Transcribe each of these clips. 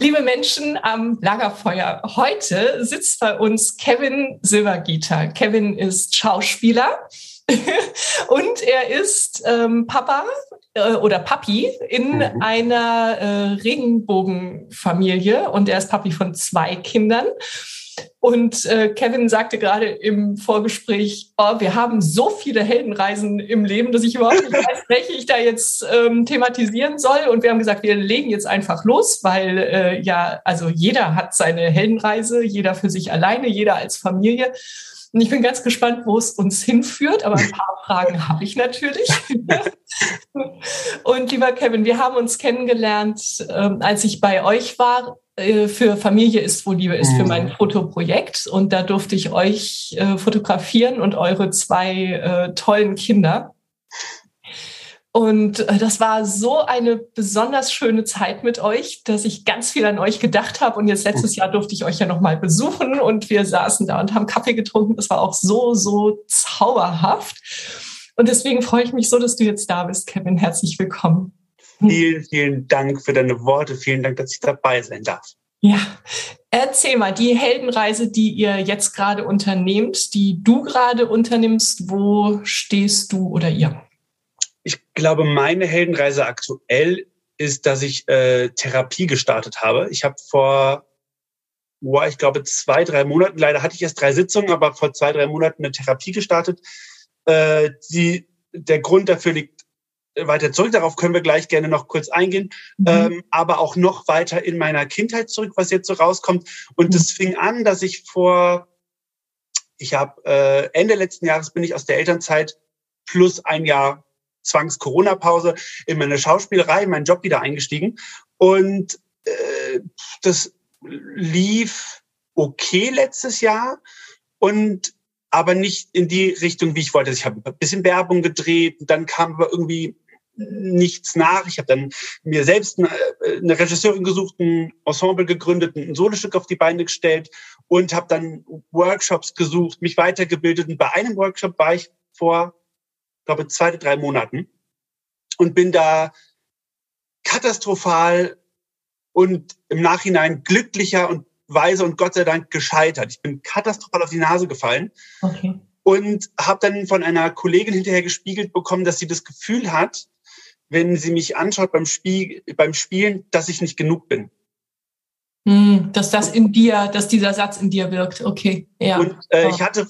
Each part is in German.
Liebe Menschen am Lagerfeuer, heute sitzt bei uns Kevin Silvergieter. Kevin ist Schauspieler und er ist ähm, Papa äh, oder Papi in mhm. einer äh, Regenbogenfamilie und er ist Papi von zwei Kindern. Und äh, Kevin sagte gerade im Vorgespräch, oh, wir haben so viele Heldenreisen im Leben, dass ich überhaupt nicht weiß, welche ich da jetzt ähm, thematisieren soll. Und wir haben gesagt, wir legen jetzt einfach los, weil äh, ja, also jeder hat seine Heldenreise, jeder für sich alleine, jeder als Familie. Und ich bin ganz gespannt, wo es uns hinführt, aber ein paar Fragen habe ich natürlich. und lieber Kevin, wir haben uns kennengelernt, ähm, als ich bei euch war für Familie ist, wo Liebe ist, für mein mhm. Fotoprojekt. Und da durfte ich euch äh, fotografieren und eure zwei äh, tollen Kinder. Und äh, das war so eine besonders schöne Zeit mit euch, dass ich ganz viel an euch gedacht habe. Und jetzt letztes Jahr durfte ich euch ja nochmal besuchen und wir saßen da und haben Kaffee getrunken. Das war auch so, so zauberhaft. Und deswegen freue ich mich so, dass du jetzt da bist, Kevin. Herzlich willkommen. Vielen, vielen Dank für deine Worte. Vielen Dank, dass ich dabei sein darf. Ja, erzähl mal, die Heldenreise, die ihr jetzt gerade unternehmt, die du gerade unternimmst, wo stehst du oder ihr? Ich glaube, meine Heldenreise aktuell ist, dass ich äh, Therapie gestartet habe. Ich habe vor, boah, ich glaube, zwei, drei Monaten, leider hatte ich erst drei Sitzungen, aber vor zwei, drei Monaten eine Therapie gestartet. Äh, die, der Grund dafür liegt weiter zurück. Darauf können wir gleich gerne noch kurz eingehen. Mhm. Ähm, aber auch noch weiter in meiner Kindheit zurück, was jetzt so rauskommt. Und es mhm. fing an, dass ich vor, ich habe äh, Ende letzten Jahres bin ich aus der Elternzeit plus ein Jahr Zwangs-Corona-Pause in meine Schauspielerei, in meinen Job wieder eingestiegen. Und äh, das lief okay letztes Jahr. Und aber nicht in die Richtung, wie ich wollte. Also ich habe ein bisschen Werbung gedreht, dann kam aber irgendwie nichts nach. Ich habe dann mir selbst eine, eine Regisseurin gesucht, ein Ensemble gegründet, ein Solostück auf die Beine gestellt und habe dann Workshops gesucht, mich weitergebildet. Und bei einem Workshop war ich vor, glaube zwei, drei Monaten und bin da katastrophal und im Nachhinein glücklicher und weise und Gott sei Dank gescheitert. Ich bin katastrophal auf die Nase gefallen. Okay. Und habe dann von einer Kollegin hinterher gespiegelt bekommen, dass sie das Gefühl hat, wenn sie mich anschaut beim, Spiel, beim Spielen, dass ich nicht genug bin. Hm, dass das in dir, dass dieser Satz in dir wirkt. Okay, ja. Und äh, ich hatte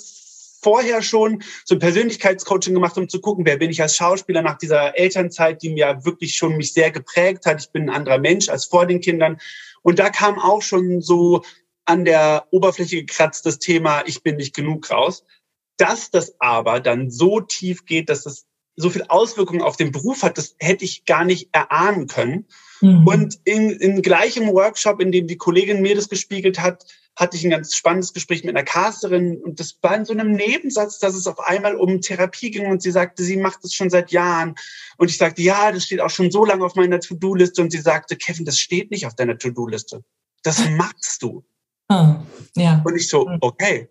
vorher schon so ein Persönlichkeitscoaching gemacht, um zu gucken, wer bin ich als Schauspieler nach dieser Elternzeit, die mir wirklich schon mich sehr geprägt hat. Ich bin ein anderer Mensch als vor den Kindern. Und da kam auch schon so an der Oberfläche gekratzt das Thema, ich bin nicht genug raus. Dass das aber dann so tief geht, dass das so viel Auswirkungen auf den Beruf hat, das hätte ich gar nicht erahnen können. Mhm. Und in, in gleichem Workshop, in dem die Kollegin mir das gespiegelt hat, hatte ich ein ganz spannendes Gespräch mit einer Casterin und das war in so einem Nebensatz, dass es auf einmal um Therapie ging und sie sagte, sie macht das schon seit Jahren. Und ich sagte, ja, das steht auch schon so lange auf meiner To-Do-Liste und sie sagte, Kevin, das steht nicht auf deiner To-Do-Liste. Das machst du. Oh, ja. Und ich so, hm. okay.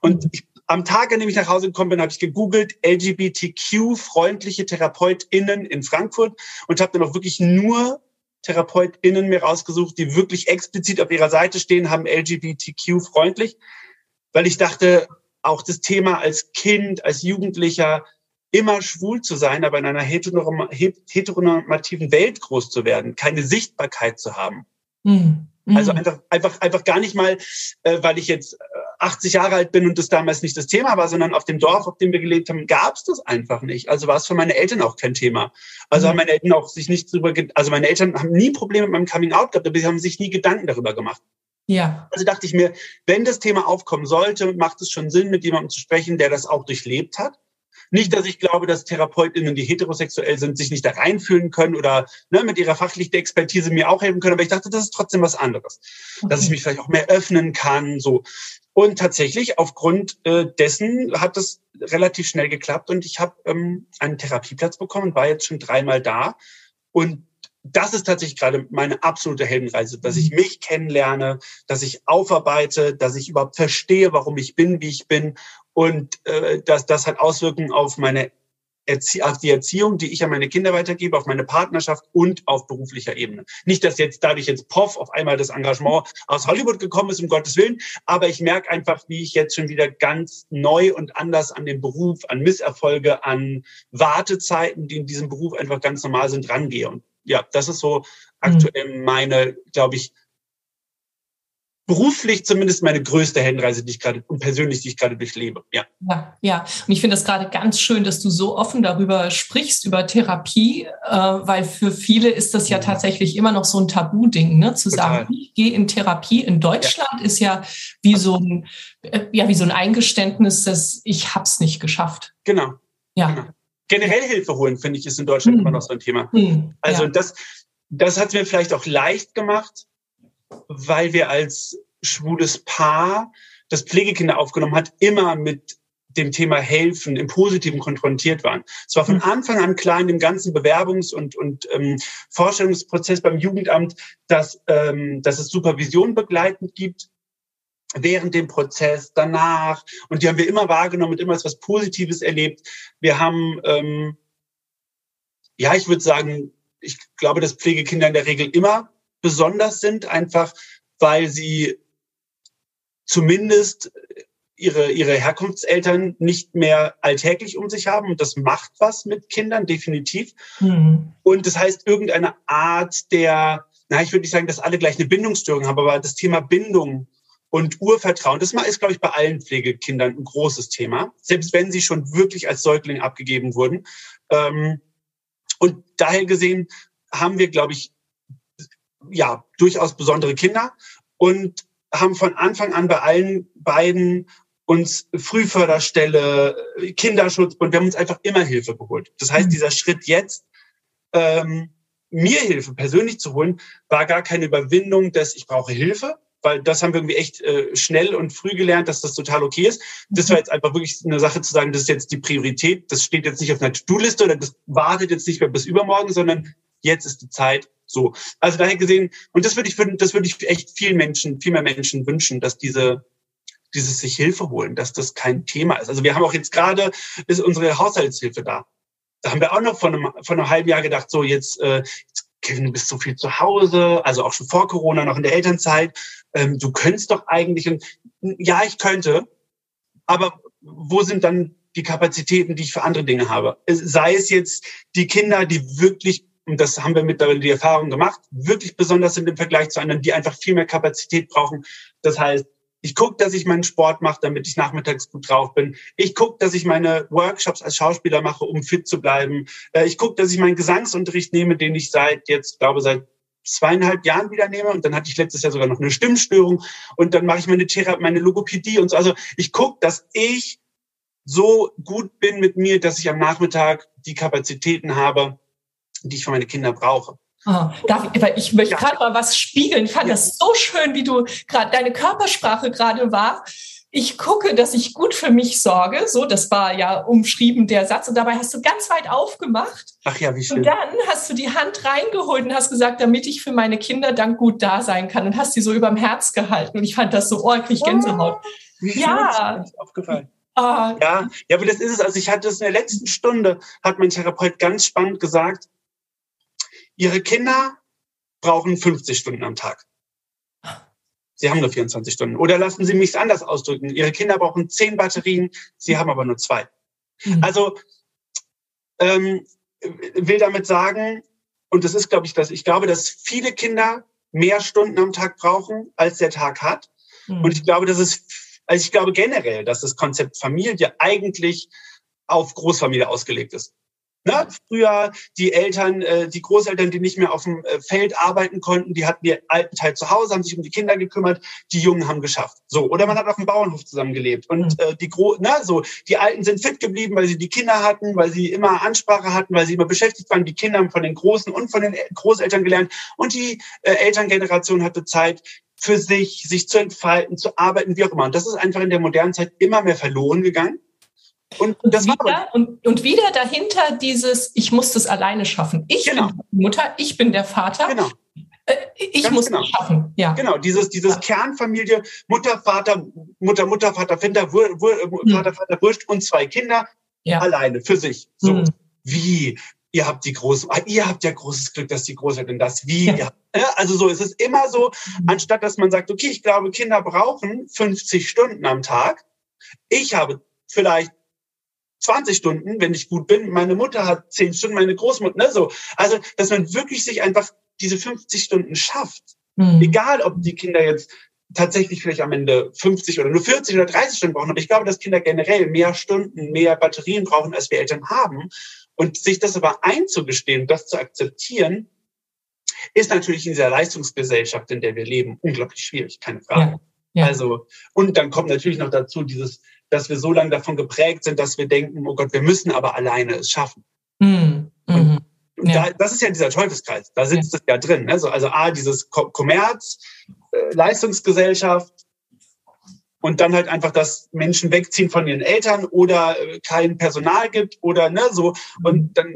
Und ich, am Tag, an dem ich nach Hause gekommen bin, habe ich gegoogelt LGBTQ-freundliche TherapeutInnen in Frankfurt und habe dann auch wirklich nur TherapeutInnen mir rausgesucht, die wirklich explizit auf ihrer Seite stehen, haben LGBTQ-freundlich, weil ich dachte, auch das Thema als Kind, als Jugendlicher immer schwul zu sein, aber in einer heteronormativen Welt groß zu werden, keine Sichtbarkeit zu haben. Mhm. Also mhm. einfach, einfach, einfach gar nicht mal, äh, weil ich jetzt 80 Jahre alt bin und das damals nicht das Thema war, sondern auf dem Dorf, auf dem wir gelebt haben, gab es das einfach nicht. Also war es für meine Eltern auch kein Thema. Also mhm. haben meine Eltern auch sich nicht drüber, also meine Eltern haben nie Probleme mit meinem Coming Out gehabt, aber sie haben sich nie Gedanken darüber gemacht. Ja. Also dachte ich mir, wenn das Thema aufkommen sollte, macht es schon Sinn, mit jemandem zu sprechen, der das auch durchlebt hat. Nicht, dass ich glaube, dass TherapeutInnen, die heterosexuell sind, sich nicht da reinfühlen können oder ne, mit ihrer fachlichen Expertise mir auch helfen können, aber ich dachte, das ist trotzdem was anderes. Okay. Dass ich mich vielleicht auch mehr öffnen kann, so. Und tatsächlich, aufgrund äh, dessen hat es relativ schnell geklappt und ich habe ähm, einen Therapieplatz bekommen, war jetzt schon dreimal da. Und das ist tatsächlich gerade meine absolute Heldenreise, dass ich mich kennenlerne, dass ich aufarbeite, dass ich überhaupt verstehe, warum ich bin, wie ich bin. Und äh, dass das hat Auswirkungen auf meine Erzie auf die Erziehung, die ich an meine Kinder weitergebe, auf meine Partnerschaft und auf beruflicher Ebene. Nicht, dass jetzt dadurch jetzt Poff auf einmal das Engagement aus Hollywood gekommen ist, um Gottes Willen, aber ich merke einfach, wie ich jetzt schon wieder ganz neu und anders an den Beruf, an Misserfolge, an Wartezeiten, die in diesem Beruf einfach ganz normal sind, rangehe. Und ja, das ist so aktuell meine, glaube ich, beruflich zumindest meine größte Heldenreise, die ich gerade und persönlich, die ich gerade durchlebe. Ja. Ja, ja. Und ich finde es gerade ganz schön, dass du so offen darüber sprichst, über Therapie, äh, weil für viele ist das ja mhm. tatsächlich immer noch so ein Tabu-Ding, ne? Zu Total. sagen, ich gehe in Therapie. In Deutschland ja. ist ja wie so ein, äh, ja, wie so ein Eingeständnis, dass ich hab's nicht geschafft. Genau. Ja. Genau. Generell Hilfe holen, finde ich, ist in Deutschland hm. immer noch so ein Thema. Hm. Also ja. das, das hat mir vielleicht auch leicht gemacht, weil wir als schwules Paar, das Pflegekinder aufgenommen hat, immer mit dem Thema Helfen im Positiven konfrontiert waren. Es war von mhm. Anfang an klar in dem ganzen Bewerbungs- und, und ähm, Vorstellungsprozess beim Jugendamt, dass, ähm, dass es Supervision begleitend gibt während dem Prozess, danach. Und die haben wir immer wahrgenommen und immer als was Positives erlebt. Wir haben, ähm, ja, ich würde sagen, ich glaube, dass Pflegekinder in der Regel immer besonders sind, einfach weil sie zumindest ihre, ihre Herkunftseltern nicht mehr alltäglich um sich haben. Und das macht was mit Kindern, definitiv. Mhm. Und das heißt, irgendeine Art der, na, ich würde nicht sagen, dass alle gleich eine Bindungsstörung haben, aber das Thema Bindung und Urvertrauen, das ist, glaube ich, bei allen Pflegekindern ein großes Thema, selbst wenn sie schon wirklich als Säugling abgegeben wurden. Ähm, und daher gesehen haben wir, glaube ich, ja, durchaus besondere Kinder und haben von Anfang an bei allen beiden uns Frühförderstelle, Kinderschutzbund, wir haben uns einfach immer Hilfe geholt. Das heißt, mhm. dieser Schritt jetzt, ähm, mir Hilfe persönlich zu holen, war gar keine Überwindung, dass ich brauche Hilfe, weil das haben wir irgendwie echt äh, schnell und früh gelernt, dass das total okay ist. Das war mhm. jetzt einfach wirklich eine Sache zu sagen, das ist jetzt die Priorität, das steht jetzt nicht auf einer To-Do-Liste oder das wartet jetzt nicht mehr bis übermorgen, sondern jetzt ist die Zeit, so. Also daher gesehen, und das würde ich, das würde ich echt vielen Menschen, viel mehr Menschen wünschen, dass diese, dieses sich Hilfe holen, dass das kein Thema ist. Also wir haben auch jetzt gerade, ist unsere Haushaltshilfe da. Da haben wir auch noch von einem, von einem halben Jahr gedacht, so jetzt, äh, Kevin, du bist so viel zu Hause, also auch schon vor Corona, noch in der Elternzeit. Ähm, du könntest doch eigentlich, und, ja, ich könnte, aber wo sind dann die Kapazitäten, die ich für andere Dinge habe? Sei es jetzt die Kinder, die wirklich und das haben wir mittlerweile die Erfahrung gemacht, wirklich besonders sind im Vergleich zu anderen, die einfach viel mehr Kapazität brauchen. Das heißt, ich gucke, dass ich meinen Sport mache, damit ich nachmittags gut drauf bin. Ich gucke, dass ich meine Workshops als Schauspieler mache, um fit zu bleiben. Äh, ich gucke, dass ich meinen Gesangsunterricht nehme, den ich seit jetzt, glaube seit zweieinhalb Jahren wieder nehme. Und dann hatte ich letztes Jahr sogar noch eine Stimmstörung. Und dann mache ich meine Therapie, meine Logopädie und so. Also ich gucke, dass ich so gut bin mit mir, dass ich am Nachmittag die Kapazitäten habe, die ich für meine Kinder brauche. Oh, darf ich, möchte ja. gerade mal was spiegeln. Ich fand ja. das so schön, wie du gerade deine Körpersprache gerade war ich gucke, dass ich gut für mich sorge. So, das war ja umschrieben der Satz. Und dabei hast du ganz weit aufgemacht. Ach ja, wie schön. Und dann hast du die Hand reingeholt und hast gesagt, damit ich für meine Kinder dann gut da sein kann. Und hast sie so überm Herz gehalten. Und ich fand das so, oh, ich krieg Gänsehaut. Oh, wie ja. Aufgefallen. Ah. Ja, ja, aber das ist es. Also ich hatte es in der letzten Stunde, hat mein Therapeut ganz spannend gesagt, ihre Kinder brauchen 50 Stunden am Tag. Sie haben nur 24 Stunden. Oder lassen Sie mich es anders ausdrücken. Ihre Kinder brauchen zehn Batterien, Sie haben aber nur zwei. Mhm. Also ähm, will damit sagen, und das ist, glaube ich, dass ich glaube, dass viele Kinder mehr Stunden am Tag brauchen, als der Tag hat. Mhm. Und ich glaube, dass es, also ich glaube generell, dass das Konzept Familie eigentlich auf Großfamilie ausgelegt ist. Ne? Früher die Eltern, äh, die Großeltern, die nicht mehr auf dem äh, Feld arbeiten konnten, die hatten den alten Teil zu Hause, haben sich um die Kinder gekümmert, die Jungen haben geschafft. So, oder man hat auf dem Bauernhof zusammengelebt und mhm. äh, die Gro na, so, die Alten sind fit geblieben, weil sie die Kinder hatten, weil sie immer Ansprache hatten, weil sie immer beschäftigt waren. Die Kinder haben von den Großen und von den Großeltern gelernt und die äh, Elterngeneration hatte Zeit, für sich, sich zu entfalten, zu arbeiten, wie auch immer. Und das ist einfach in der modernen Zeit immer mehr verloren gegangen. Und, und, wieder, und, und, wieder dahinter dieses, ich muss das alleine schaffen. Ich genau. bin die Mutter, ich bin der Vater. Genau. Äh, ich Ganz muss genau. das schaffen. Ja. Genau, dieses, dieses ja. Kernfamilie, Mutter, Vater, Mutter, Mutter, Vater, Vater, Wur, Wur, hm. Vater, Vater, Wurscht und zwei Kinder ja. alleine für sich. So. Hm. Wie? Ihr habt die große, ah, ihr habt ja großes Glück, dass die Großeltern das wie. Ja. Also so ist es immer so, hm. anstatt dass man sagt, okay, ich glaube, Kinder brauchen 50 Stunden am Tag. Ich habe vielleicht 20 Stunden, wenn ich gut bin. Meine Mutter hat 10 Stunden, meine Großmutter, ne, so. Also, dass man wirklich sich einfach diese 50 Stunden schafft. Mhm. Egal, ob die Kinder jetzt tatsächlich vielleicht am Ende 50 oder nur 40 oder 30 Stunden brauchen. Aber ich glaube, dass Kinder generell mehr Stunden, mehr Batterien brauchen, als wir Eltern haben. Und sich das aber einzugestehen, das zu akzeptieren, ist natürlich in dieser Leistungsgesellschaft, in der wir leben, unglaublich schwierig, keine Frage. Ja, ja. Also, und dann kommt natürlich noch dazu dieses, dass wir so lange davon geprägt sind, dass wir denken, oh Gott, wir müssen aber alleine es schaffen. Mhm. Und, und ja. da, das ist ja dieser Teufelskreis. Da sitzt ja. es ja drin. Ne? So, also A, dieses Kommerz, äh, Leistungsgesellschaft, und dann halt einfach, dass Menschen wegziehen von ihren Eltern oder äh, kein Personal gibt oder ne so und dann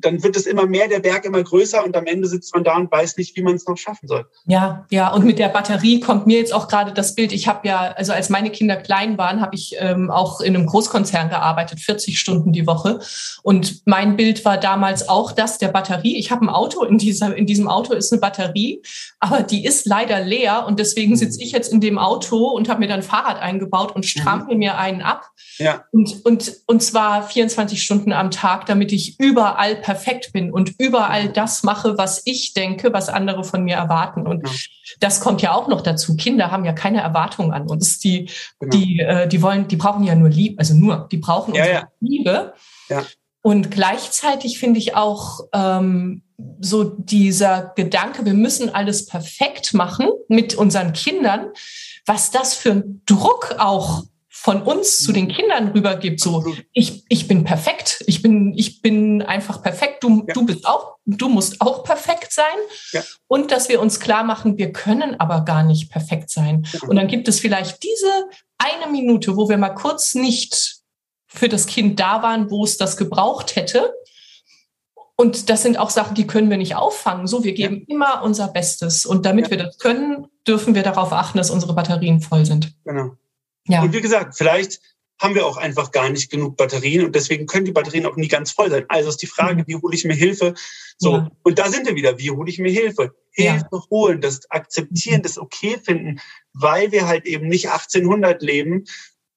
dann wird es immer mehr, der Berg immer größer und am Ende sitzt man da und weiß nicht, wie man es noch schaffen soll. Ja, ja und mit der Batterie kommt mir jetzt auch gerade das Bild. Ich habe ja also als meine Kinder klein waren, habe ich ähm, auch in einem Großkonzern gearbeitet, 40 Stunden die Woche und mein Bild war damals auch das der Batterie. Ich habe ein Auto in dieser in diesem Auto ist eine Batterie, aber die ist leider leer und deswegen sitze ich jetzt in dem Auto und habe mir dann Fahrrad eingebaut und strampel mhm. mir einen ab. Ja. Und, und, und zwar 24 Stunden am Tag, damit ich überall perfekt bin und überall das mache, was ich denke, was andere von mir erwarten. Und genau. das kommt ja auch noch dazu. Kinder haben ja keine Erwartungen an uns. Die, genau. die, äh, die wollen, die brauchen ja nur Liebe, also nur, die brauchen ja, unsere ja. Liebe. Ja. Und gleichzeitig finde ich auch ähm, so dieser Gedanke, wir müssen alles perfekt machen mit unseren Kindern, was das für ein Druck auch von uns zu den Kindern rübergibt. So, ich, ich bin perfekt, ich bin, ich bin einfach perfekt, du, ja. du bist auch, du musst auch perfekt sein. Ja. Und dass wir uns klar machen, wir können aber gar nicht perfekt sein. Und dann gibt es vielleicht diese eine Minute, wo wir mal kurz nicht für das Kind da waren, wo es das gebraucht hätte. Und das sind auch Sachen, die können wir nicht auffangen. So, wir geben ja. immer unser Bestes. Und damit ja. wir das können, dürfen wir darauf achten, dass unsere Batterien voll sind. Genau. Ja. Und wie gesagt, vielleicht haben wir auch einfach gar nicht genug Batterien und deswegen können die Batterien auch nie ganz voll sein. Also ist die Frage, mhm. wie hole ich mir Hilfe? So. Ja. Und da sind wir wieder. Wie hole ich mir Hilfe? Hilfe ja. holen, das akzeptieren, das okay finden, weil wir halt eben nicht 1800 leben,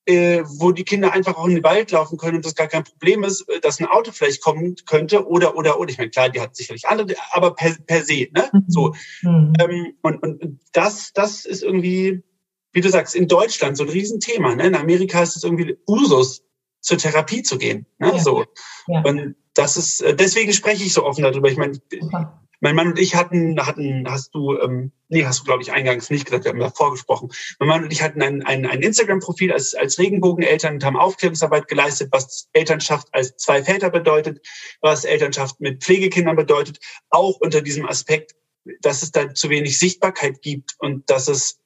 äh, wo die Kinder einfach auch in den Wald laufen können und das gar kein Problem ist, äh, dass ein Auto vielleicht kommen könnte oder oder oder. Ich meine, klar, die hat sicherlich andere, aber per, per se, ne? Mhm. So. Mhm. Ähm, und, und das, das ist irgendwie, wie du sagst, in Deutschland so ein Riesenthema. Ne? In Amerika ist es irgendwie Usus, zur Therapie zu gehen. Ne? Ja. So. Ja. Und das ist, äh, deswegen spreche ich so offen darüber. Ich meine, Mein Mann und ich hatten, hatten, hast du, ähm, nee, hast du, glaube ich, eingangs nicht gesagt, wir haben davor gesprochen. Mein Mann und ich hatten ein, ein, ein Instagram-Profil als, als Regenbogeneltern und haben Aufklärungsarbeit geleistet, was Elternschaft als zwei Väter bedeutet, was Elternschaft mit Pflegekindern bedeutet, auch unter diesem Aspekt, dass es da zu wenig Sichtbarkeit gibt und dass es,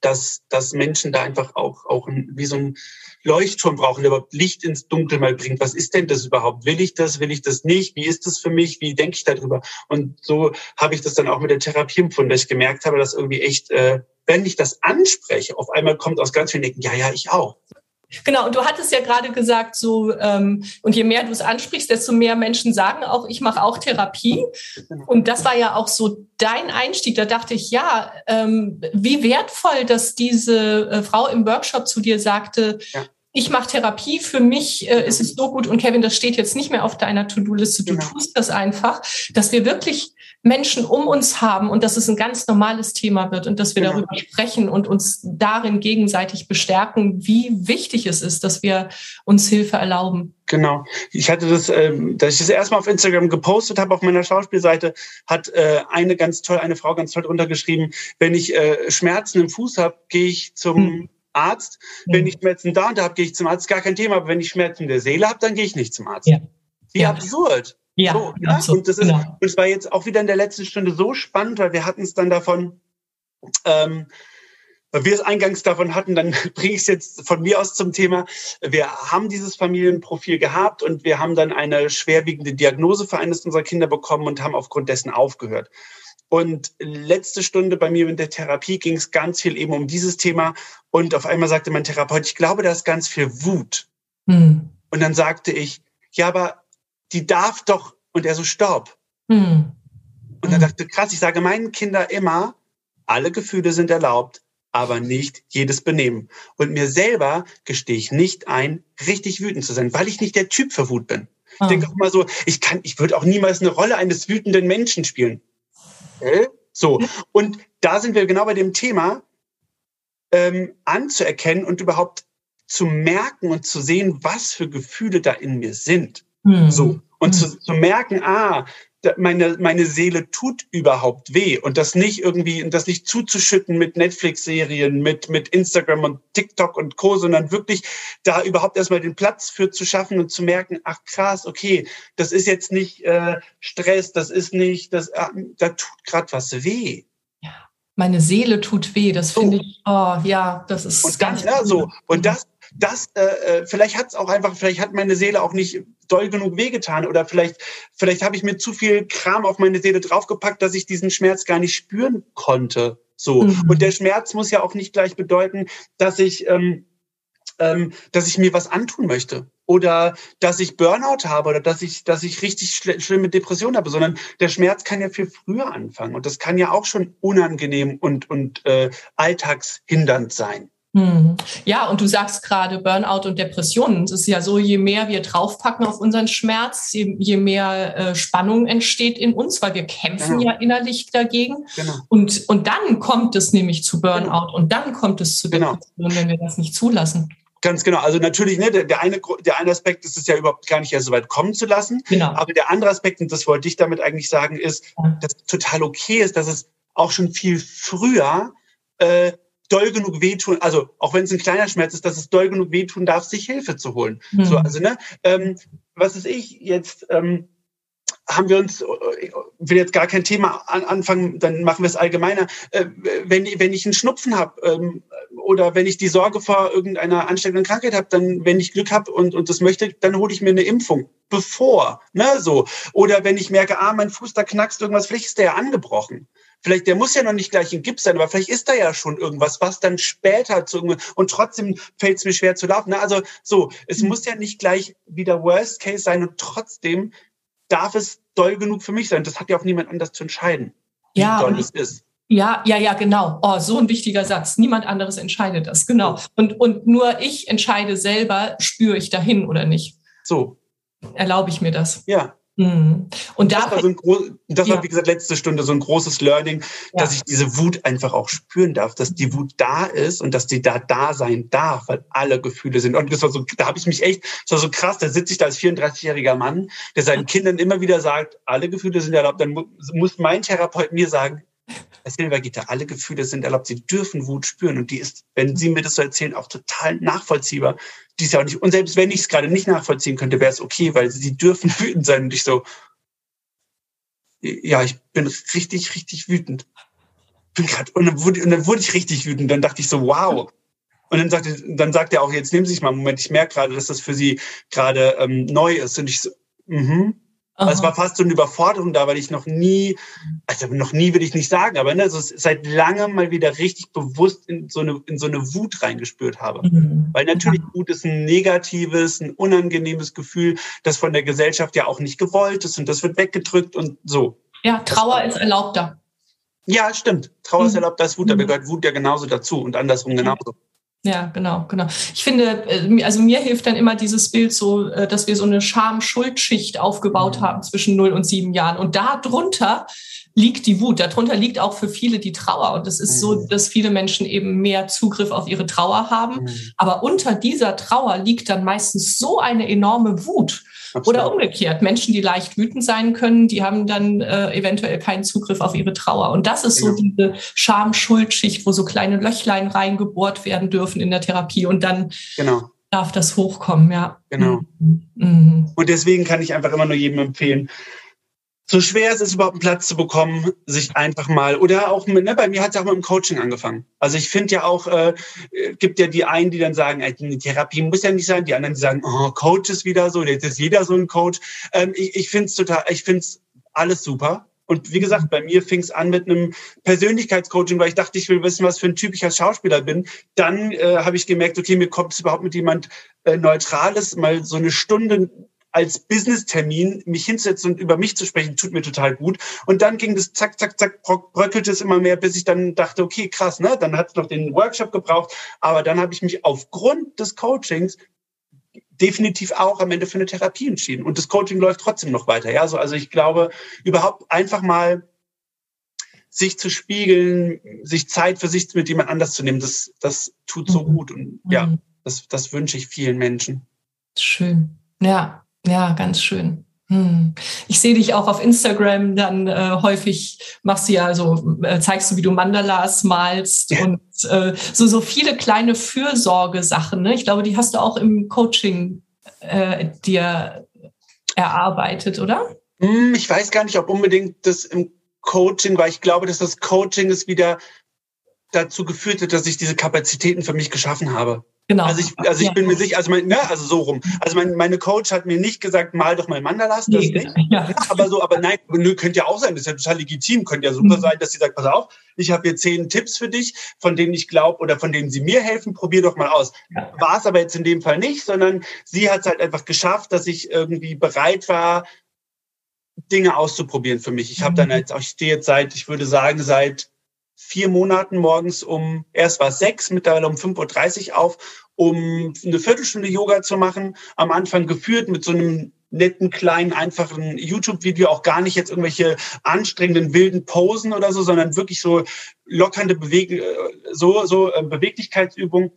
dass, dass Menschen da einfach auch, auch ein, wie so ein Leuchtturm brauchen, der überhaupt Licht ins Dunkel mal bringt. Was ist denn das überhaupt? Will ich das? Will ich das nicht? Wie ist das für mich? Wie denke ich darüber? Und so habe ich das dann auch mit der Therapie empfunden, dass ich gemerkt habe, dass irgendwie echt, äh, wenn ich das anspreche, auf einmal kommt aus ganz vielen Denken, ja, ja, ich auch. Genau, und du hattest ja gerade gesagt, so ähm, und je mehr du es ansprichst, desto mehr Menschen sagen auch, ich mache auch Therapie. Genau. Und das war ja auch so dein Einstieg. Da dachte ich, ja, ähm, wie wertvoll, dass diese äh, Frau im Workshop zu dir sagte, ja ich mache Therapie, für mich äh, ist es so gut und Kevin, das steht jetzt nicht mehr auf deiner To-Do-Liste, du genau. tust das einfach, dass wir wirklich Menschen um uns haben und dass es ein ganz normales Thema wird und dass wir genau. darüber sprechen und uns darin gegenseitig bestärken, wie wichtig es ist, dass wir uns Hilfe erlauben. Genau. Ich hatte das, ähm, dass ich das erstmal auf Instagram gepostet habe auf meiner Schauspielseite, hat äh, eine ganz toll, eine Frau ganz toll drunter geschrieben, wenn ich äh, Schmerzen im Fuß habe, gehe ich zum hm Arzt. Wenn ich Schmerzen da und da habe, gehe ich zum Arzt, gar kein Thema. Aber wenn ich Schmerzen in der Seele habe, dann gehe ich nicht zum Arzt. Ja. Wie ja. absurd. Ja, so, ja? Absurd. Und das ist, genau. und es war jetzt auch wieder in der letzten Stunde so spannend, weil wir hatten es dann davon, ähm, weil wir es eingangs davon hatten, dann bringe ich es jetzt von mir aus zum Thema. Wir haben dieses Familienprofil gehabt und wir haben dann eine schwerwiegende Diagnose für eines unserer Kinder bekommen und haben aufgrund dessen aufgehört. Und letzte Stunde bei mir in der Therapie ging es ganz viel eben um dieses Thema. Und auf einmal sagte mein Therapeut, ich glaube, da ist ganz viel Wut. Mhm. Und dann sagte ich, ja, aber die darf doch. Und er so, stopp. Mhm. Und dann dachte, krass, ich sage meinen Kindern immer, alle Gefühle sind erlaubt, aber nicht jedes Benehmen. Und mir selber gestehe ich nicht ein, richtig wütend zu sein, weil ich nicht der Typ für Wut bin. Ich ah. denke auch mal so, ich kann, ich würde auch niemals eine Rolle eines wütenden Menschen spielen. So, und da sind wir genau bei dem Thema, ähm, anzuerkennen und überhaupt zu merken und zu sehen, was für Gefühle da in mir sind. Mhm. So. Und mhm. zu, zu merken, ah, meine, meine Seele tut überhaupt weh und das nicht irgendwie, das nicht zuzuschütten mit Netflix-Serien, mit, mit Instagram und TikTok und Co., sondern wirklich da überhaupt erstmal den Platz für zu schaffen und zu merken, ach krass, okay, das ist jetzt nicht äh, Stress, das ist nicht, das, äh, da tut gerade was weh. Ja, meine Seele tut weh, das finde ich, oh ja, das ist und ganz, ja, so. Und das, das, äh, äh vielleicht hat es auch einfach, vielleicht hat meine Seele auch nicht doll genug wehgetan oder vielleicht, vielleicht habe ich mir zu viel Kram auf meine Seele draufgepackt, dass ich diesen Schmerz gar nicht spüren konnte. So. Mhm. Und der Schmerz muss ja auch nicht gleich bedeuten, dass ich, ähm, ähm, dass ich mir was antun möchte oder dass ich Burnout habe oder dass ich, dass ich richtig schl schlimme Depression habe, sondern der Schmerz kann ja viel früher anfangen und das kann ja auch schon unangenehm und, und äh, alltagshindernd sein. Hm. Ja, und du sagst gerade Burnout und Depressionen. Es ist ja so, je mehr wir draufpacken auf unseren Schmerz, je, je mehr äh, Spannung entsteht in uns, weil wir kämpfen genau. ja innerlich dagegen. Genau. Und, und dann kommt es nämlich zu Burnout genau. und dann kommt es zu. Depressionen, genau. wenn wir das nicht zulassen. Ganz genau. Also natürlich, ne, der, der, eine, der eine Aspekt ist es ja überhaupt gar nicht erst so weit kommen zu lassen. Genau. Aber der andere Aspekt, und das wollte ich damit eigentlich sagen, ist, dass es total okay ist, dass es auch schon viel früher äh, doll genug wehtun, also auch wenn es ein kleiner Schmerz ist, dass es doll genug wehtun darf, sich Hilfe zu holen. Mhm. So, also, ne, ähm, was ist ich jetzt, ähm, haben wir uns, ich will jetzt gar kein Thema an, anfangen, dann machen wir es allgemeiner. Äh, wenn, wenn ich einen Schnupfen habe ähm, oder wenn ich die Sorge vor irgendeiner ansteckenden Krankheit habe, dann, wenn ich Glück habe und, und das möchte, dann hole ich mir eine Impfung. Bevor, ne, so. Oder wenn ich merke, ah, mein Fuß da knackst irgendwas, vielleicht ist der ja angebrochen. Vielleicht, der muss ja noch nicht gleich in Gips sein, aber vielleicht ist da ja schon irgendwas, was dann später zu irgendwas, und trotzdem fällt es mir schwer zu laufen. Also so, es mhm. muss ja nicht gleich wieder Worst Case sein und trotzdem darf es doll genug für mich sein. Das hat ja auch niemand anders zu entscheiden, wie ja, doll es ist. Ja, ja, ja, genau. Oh, so ein wichtiger Satz. Niemand anderes entscheidet das, genau. Und, und nur ich entscheide selber, spüre ich dahin oder nicht. So. Erlaube ich mir das. Ja, Mhm. Und das war, so ein groß, das ja. war, wie gesagt, letzte Stunde so ein großes Learning, ja. dass ich diese Wut einfach auch spüren darf, dass die Wut da ist und dass die da da sein darf, weil alle Gefühle sind. Und das war so, da habe ich mich echt, das war so krass, da sitze ich da als 34-jähriger Mann, der seinen Kindern immer wieder sagt, alle Gefühle sind erlaubt. Dann muss mein Therapeut mir sagen, Silva Gita, alle Gefühle sind erlaubt, sie dürfen Wut spüren und die ist, wenn Sie mir das so erzählen, auch total nachvollziehbar. Die ist ja auch nicht, und selbst wenn ich es gerade nicht nachvollziehen könnte, wäre es okay, weil sie dürfen wütend sein und ich so, ja, ich bin richtig, richtig wütend. Bin grad, und, dann wurde, und dann wurde ich richtig wütend. Dann dachte ich so, wow. Und dann sagte, dann sagt er auch, jetzt nehmen Sie sich mal einen Moment, ich merke gerade, dass das für Sie gerade ähm, neu ist. Und ich so, mhm. Also es war fast so eine Überforderung da, weil ich noch nie, also noch nie will ich nicht sagen, aber ne, also seit langem mal wieder richtig bewusst in so eine, in so eine Wut reingespürt habe. Mhm. Weil natürlich ja. Wut ist ein negatives, ein unangenehmes Gefühl, das von der Gesellschaft ja auch nicht gewollt ist und das wird weggedrückt und so. Ja, Trauer das, ist erlaubter. Ja, stimmt. Trauer mhm. ist erlaubt, das ist Wut, da mhm. gehört Wut ja genauso dazu und andersrum genauso. Ja, genau, genau. Ich finde, äh, also mir hilft dann immer dieses Bild so, äh, dass wir so eine Scham-Schuldschicht aufgebaut mhm. haben zwischen 0 und 7 Jahren. Und da drunter liegt die Wut. Darunter liegt auch für viele die Trauer. Und es ist so, mhm. dass viele Menschen eben mehr Zugriff auf ihre Trauer haben. Mhm. Aber unter dieser Trauer liegt dann meistens so eine enorme Wut. Absolut. Oder umgekehrt, Menschen, die leicht wütend sein können, die haben dann äh, eventuell keinen Zugriff auf ihre Trauer. Und das ist so diese Scham-Schuldschicht, wo so kleine Löchlein reingebohrt werden dürfen in der Therapie und dann genau. darf das hochkommen, ja. Genau. Mhm. Und deswegen kann ich einfach immer nur jedem empfehlen, so schwer es ist, überhaupt einen Platz zu bekommen, sich einfach mal, oder auch, ne, bei mir hat es auch mit dem Coaching angefangen. Also ich finde ja auch, äh, gibt ja die einen, die dann sagen, ey, die Therapie muss ja nicht sein, die anderen, die sagen, oh, Coach ist wieder so, jetzt ist jeder so ein Coach. Ähm, ich ich finde es total, ich finde es alles super. Und wie gesagt, bei mir fing es an mit einem Persönlichkeitscoaching, weil ich dachte, ich will wissen, was für ein Typ ich als Schauspieler bin. Dann äh, habe ich gemerkt, okay, mir kommt es überhaupt mit jemand äh, Neutrales, mal so eine Stunde als Business-Termin mich hinsetzen und über mich zu sprechen, tut mir total gut. Und dann ging das zack, zack, zack, bröckelte es immer mehr, bis ich dann dachte, okay, krass, ne? Dann hat es noch den Workshop gebraucht. Aber dann habe ich mich aufgrund des Coachings definitiv auch am Ende für eine Therapie entschieden. Und das Coaching läuft trotzdem noch weiter. Ja, so, also ich glaube, überhaupt einfach mal sich zu spiegeln, sich Zeit für sich mit jemand anders zu nehmen, das, das tut so mhm. gut. Und ja, mhm. das, das wünsche ich vielen Menschen. Schön. Ja, ja, ganz schön. Hm. Ich sehe dich auch auf Instagram, dann äh, häufig machst du ja so, äh, zeigst du, wie du Mandalas malst ja. und äh, so, so viele kleine Fürsorgesachen. Ne? Ich glaube, die hast du auch im Coaching äh, dir erarbeitet, oder? Hm, ich weiß gar nicht, ob unbedingt das im Coaching war. Ich glaube, dass das Coaching es wieder dazu geführt hat, dass ich diese Kapazitäten für mich geschaffen habe. Genau. Also ich, also ich ja. bin mir sicher, also mein, ne, also so rum. Also mein, meine Coach hat mir nicht gesagt, mal doch mal Mandalas, das nee, nicht. Ja. Aber so, aber nein, nö, könnte ja auch sein, das ist ja total legitim, könnte ja super mhm. sein, dass sie sagt, pass auf, ich habe hier zehn Tipps für dich, von denen ich glaube oder von denen sie mir helfen, probier doch mal aus. Ja. War es aber jetzt in dem Fall nicht, sondern sie hat es halt einfach geschafft, dass ich irgendwie bereit war, Dinge auszuprobieren für mich. Ich habe dann mhm. jetzt, ich stehe jetzt seit, ich würde sagen, seit vier Monaten morgens um, erst war es sechs, mittlerweile um 5.30 Uhr auf, um eine Viertelstunde Yoga zu machen. Am Anfang geführt mit so einem netten, kleinen, einfachen YouTube-Video, auch gar nicht jetzt irgendwelche anstrengenden, wilden Posen oder so, sondern wirklich so lockernde Beweg äh, so, so äh, Beweglichkeitsübungen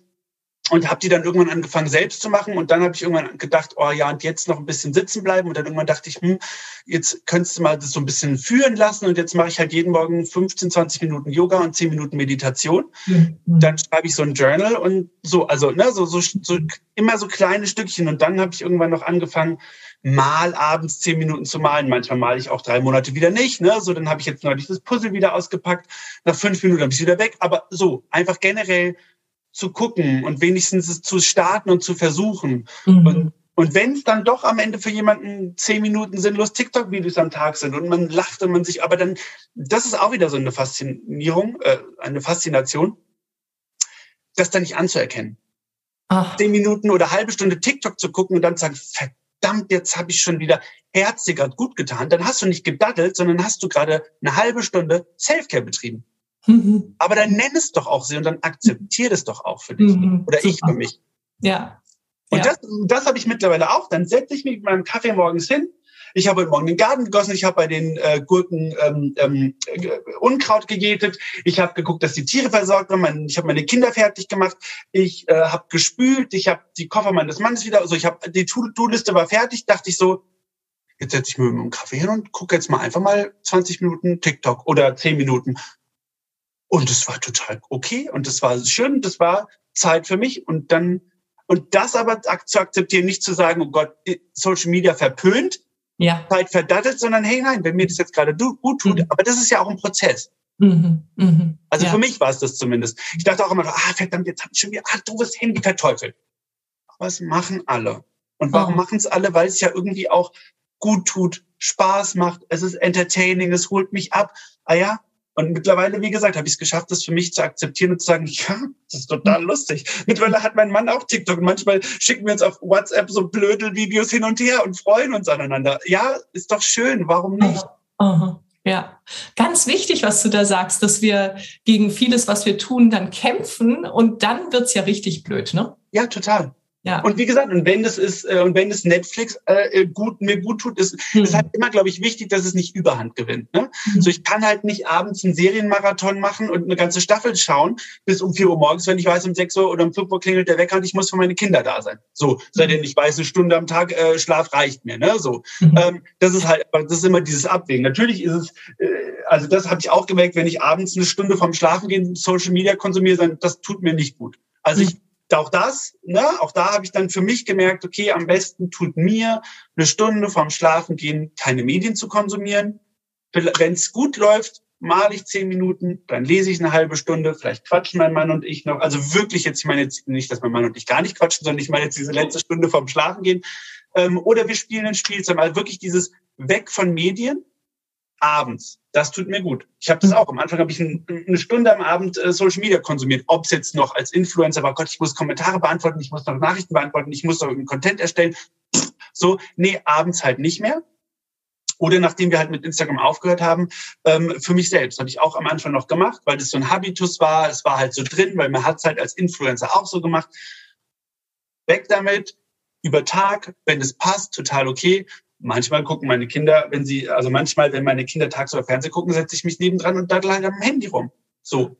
und habe die dann irgendwann angefangen selbst zu machen und dann habe ich irgendwann gedacht, oh ja, und jetzt noch ein bisschen sitzen bleiben und dann irgendwann dachte ich, hm, jetzt könntest du mal das so ein bisschen führen lassen und jetzt mache ich halt jeden Morgen 15, 20 Minuten Yoga und 10 Minuten Meditation. Mhm. Dann schreibe ich so ein Journal und so, also ne, so, so, so immer so kleine Stückchen und dann habe ich irgendwann noch angefangen, mal abends zehn Minuten zu malen. Manchmal male ich auch drei Monate wieder nicht. Ne? So, dann habe ich jetzt neulich das Puzzle wieder ausgepackt. Nach fünf Minuten habe ich wieder weg. Aber so, einfach generell zu gucken und wenigstens zu starten und zu versuchen. Mhm. Und, und wenn es dann doch am Ende für jemanden zehn Minuten sinnlos TikTok-Videos am Tag sind und man lacht und man sich, aber dann, das ist auch wieder so eine Faszinierung, äh, eine Faszination, das dann nicht anzuerkennen. Ach. Zehn Minuten oder halbe Stunde TikTok zu gucken und dann zu sagen, verdammt, jetzt habe ich schon wieder herziger gut getan. Dann hast du nicht gedaddelt, sondern hast du gerade eine halbe Stunde Selfcare betrieben. Mhm. Aber dann nenn es doch auch sie und dann akzeptiere es doch auch für dich mhm. oder ich für mich. Ja. Und ja. das, das habe ich mittlerweile auch. Dann setze ich mich mit meinem Kaffee morgens hin, ich habe heute Morgen den Garten gegossen, ich habe bei den äh, Gurken ähm, ähm, Unkraut gegätet, ich habe geguckt, dass die Tiere versorgt waren, ich habe meine Kinder fertig gemacht, ich äh, habe gespült, ich habe die Koffer meines Mannes wieder, also ich habe die To-Do-Liste war fertig, dachte ich so, jetzt setze ich mir mit dem Kaffee hin und gucke jetzt mal einfach mal 20 Minuten TikTok oder 10 Minuten. Und es war total okay und es war schön, das war Zeit für mich und dann und das aber zu akzeptieren, nicht zu sagen, oh Gott, Social Media verpönt, ja. Zeit verdattet, sondern hey, nein, wenn mir das jetzt gerade gut tut, mhm. aber das ist ja auch ein Prozess. Mhm. Mhm. Also ja. für mich war es das zumindest. Ich dachte auch immer, ah, verdammt, jetzt hab ich schon wieder, ah, du wirst Handy verteufelt. Aber es machen alle. Und warum oh. machen es alle? Weil es ja irgendwie auch gut tut, Spaß macht, es ist entertaining, es holt mich ab. Ah ja, und mittlerweile, wie gesagt, habe ich es geschafft, das für mich zu akzeptieren und zu sagen, ja, das ist total lustig. Mittlerweile hat mein Mann auch TikTok und manchmal schicken wir uns auf WhatsApp so blöde Videos hin und her und freuen uns aneinander. Ja, ist doch schön, warum nicht? Aha. Ja, ganz wichtig, was du da sagst, dass wir gegen vieles, was wir tun, dann kämpfen und dann wird's ja richtig blöd, ne? Ja, total. Ja. Und wie gesagt, und wenn das ist, äh, und wenn das Netflix äh, gut, mir gut tut, ist, mhm. ist halt immer, glaube ich, wichtig, dass es nicht Überhand gewinnt. Ne? Mhm. So, ich kann halt nicht abends einen Serienmarathon machen und eine ganze Staffel schauen bis um vier Uhr morgens, wenn ich weiß, um sechs Uhr oder um fünf Uhr klingelt der Wecker und ich muss für meine Kinder da sein. So, sei denn ich weiß, eine Stunde am Tag äh, Schlaf reicht mir. Ne? So, mhm. ähm, das ist halt, das ist immer dieses Abwägen. Natürlich ist es, äh, also das habe ich auch gemerkt, wenn ich abends eine Stunde vom Schlafen gehen Social Media konsumiere, dann das tut mir nicht gut. Also ich auch das, ne, auch da habe ich dann für mich gemerkt, okay, am besten tut mir eine Stunde vorm Schlafengehen keine Medien zu konsumieren. Wenn es gut läuft, male ich zehn Minuten, dann lese ich eine halbe Stunde, vielleicht quatschen mein Mann und ich noch. Also wirklich jetzt, ich meine jetzt nicht, dass mein Mann und ich gar nicht quatschen, sondern ich meine jetzt diese letzte Stunde vorm Schlafengehen. Ähm, oder wir spielen ein Spiel. Also wirklich dieses Weg von Medien abends. Das tut mir gut. Ich habe das auch. Am Anfang habe ich ein, eine Stunde am Abend äh, Social Media konsumiert. Ob es jetzt noch als Influencer war, Gott, ich muss Kommentare beantworten, ich muss noch Nachrichten beantworten, ich muss noch einen Content erstellen. So, nee, abends halt nicht mehr. Oder nachdem wir halt mit Instagram aufgehört haben, ähm, für mich selbst. Habe ich auch am Anfang noch gemacht, weil das so ein Habitus war. Es war halt so drin, weil man hat es halt als Influencer auch so gemacht. Weg damit, über Tag, wenn es passt, total okay. Manchmal gucken meine Kinder, wenn sie, also manchmal, wenn meine Kinder tagsüber Fernsehen gucken, setze ich mich nebendran und da halt am Handy rum. So.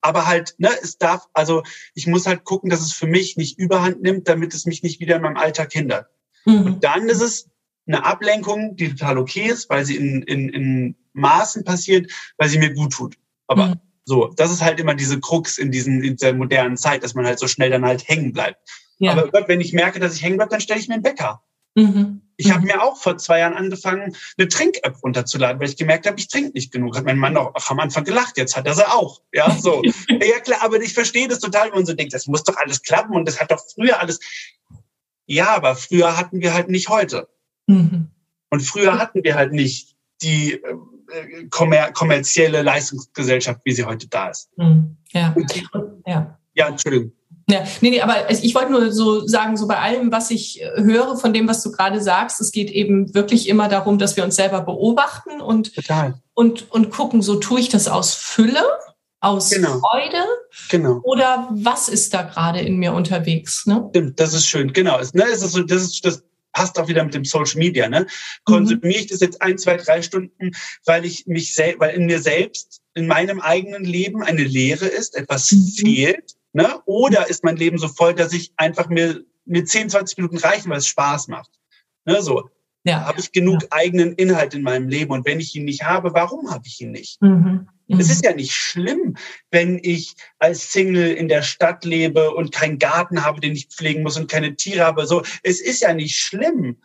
Aber halt, ne, es darf, also ich muss halt gucken, dass es für mich nicht überhand nimmt, damit es mich nicht wieder in meinem Alltag hindert. Mhm. Und dann ist es eine Ablenkung, die total okay ist, weil sie in, in, in Maßen passiert, weil sie mir gut tut. Aber mhm. so, das ist halt immer diese Krux in diesen in der modernen Zeit, dass man halt so schnell dann halt hängen bleibt. Ja. Aber Gott, wenn ich merke, dass ich hängen bleibe, dann stelle ich mir einen Wecker. Mhm. Ich habe mhm. mir auch vor zwei Jahren angefangen, eine Trink-App runterzuladen, weil ich gemerkt habe, ich trinke nicht genug. Hat mein Mann auch am Anfang gelacht, jetzt hat er sie auch. Ja, so. ja, klar, aber ich verstehe das total, wenn man so denkt, das muss doch alles klappen und das hat doch früher alles. Ja, aber früher hatten wir halt nicht heute. Mhm. Und früher hatten wir halt nicht die äh, kommer kommerzielle Leistungsgesellschaft, wie sie heute da ist. Mhm. Ja. ja. Ja, Entschuldigung. Ja, nee, nee, aber ich wollte nur so sagen, so bei allem, was ich höre von dem, was du gerade sagst, es geht eben wirklich immer darum, dass wir uns selber beobachten und, Total. und, und gucken, so tue ich das aus Fülle, aus genau. Freude genau. oder was ist da gerade in mir unterwegs? Ne? Stimmt, das ist schön, genau. Ne, es ist so, das, ist, das passt auch wieder mit dem Social Media. Ne? Konsumiere ich das jetzt ein, zwei, drei Stunden, weil ich mich weil in mir selbst, in meinem eigenen Leben eine Leere ist, etwas mhm. fehlt Ne? Oder ist mein Leben so voll, dass ich einfach mir, mir 10, 20 Minuten reichen, weil es Spaß macht. Ne? So. Ja. Habe ich genug ja. eigenen Inhalt in meinem Leben? Und wenn ich ihn nicht habe, warum habe ich ihn nicht? Mhm. Mhm. Es ist ja nicht schlimm, wenn ich als Single in der Stadt lebe und keinen Garten habe, den ich pflegen muss und keine Tiere habe. So, es ist ja nicht schlimm.